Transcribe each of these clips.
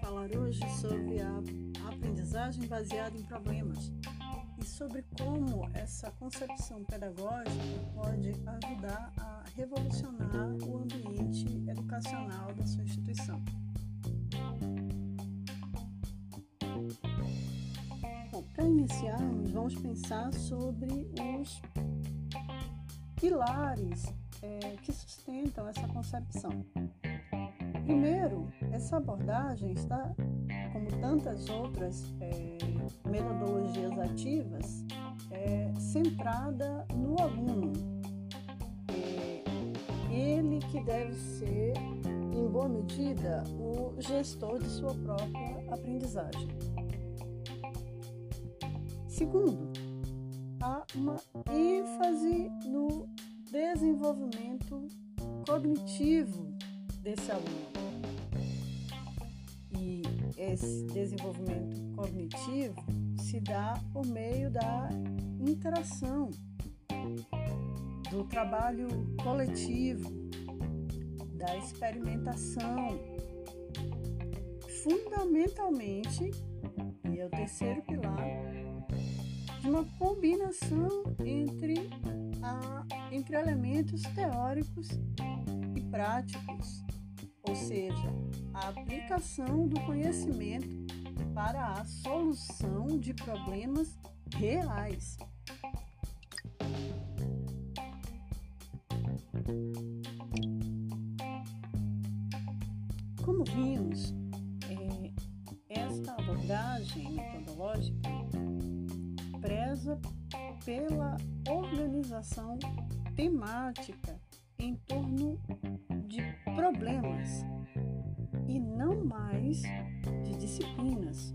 falar hoje sobre a aprendizagem baseada em problemas e sobre como essa concepção pedagógica pode ajudar a revolucionar o ambiente educacional da sua instituição. Para iniciarmos, vamos pensar sobre os pilares é, que sustentam essa concepção. Primeiro, essa abordagem está, como tantas outras é, metodologias ativas, é, centrada no aluno. É, ele que deve ser, em boa medida, o gestor de sua própria aprendizagem. Segundo, há uma ênfase no desenvolvimento cognitivo desse aluno. E esse desenvolvimento cognitivo se dá por meio da interação, do trabalho coletivo, da experimentação. Fundamentalmente, e é o terceiro pilar, de uma combinação entre, a, entre elementos teóricos e práticos ou seja, a aplicação do conhecimento para a solução de problemas reais. Como vimos, é, esta abordagem metodológica preza pela organização temática em torno problemas e não mais de disciplinas,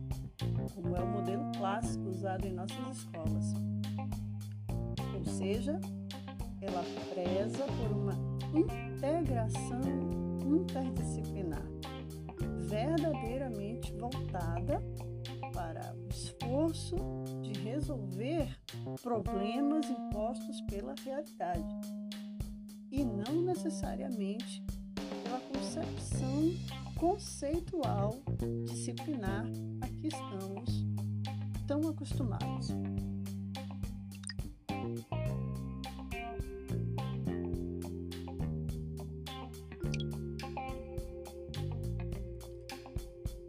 como é o modelo clássico usado em nossas escolas. Ou seja, ela preza por uma integração interdisciplinar, verdadeiramente voltada para o esforço de resolver problemas impostos pela realidade e não necessariamente concepção conceitual disciplinar a que estamos tão acostumados.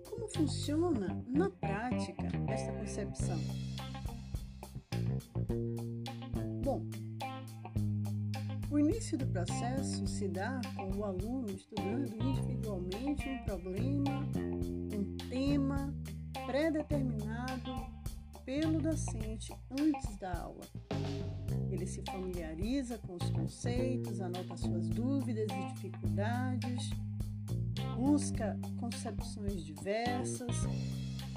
Como funciona na prática esta concepção? Início do processo se dá com o aluno estudando individualmente um problema, um tema pré-determinado pelo docente antes da aula. Ele se familiariza com os conceitos, anota suas dúvidas e dificuldades, busca concepções diversas,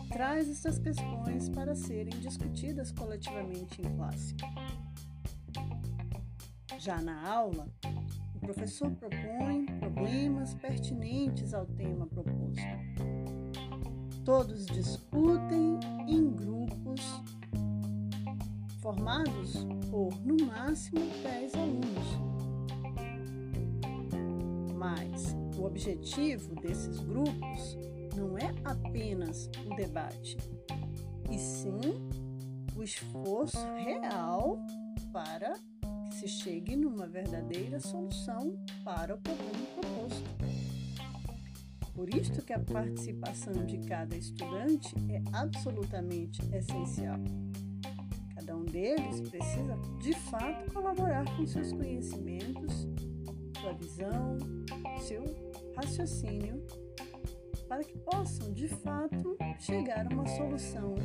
traz essas questões para serem discutidas coletivamente em classe. Já na aula, o professor propõe problemas pertinentes ao tema proposto. Todos discutem em grupos formados por, no máximo, 10 alunos. Mas o objetivo desses grupos não é apenas o debate, e sim o esforço real para se chegue numa verdadeira solução para o problema proposto. Por isto que a participação de cada estudante é absolutamente essencial. Cada um deles precisa, de fato, colaborar com seus conhecimentos, sua visão, seu raciocínio, para que possam, de fato, chegar a uma solução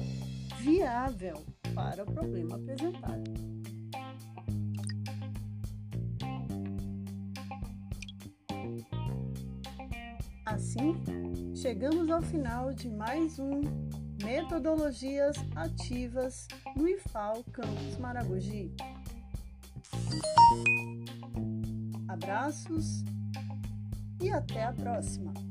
viável para o problema apresentado. Assim, chegamos ao final de mais um Metodologias Ativas no IFAL Campus Maragogi. Abraços e até a próxima!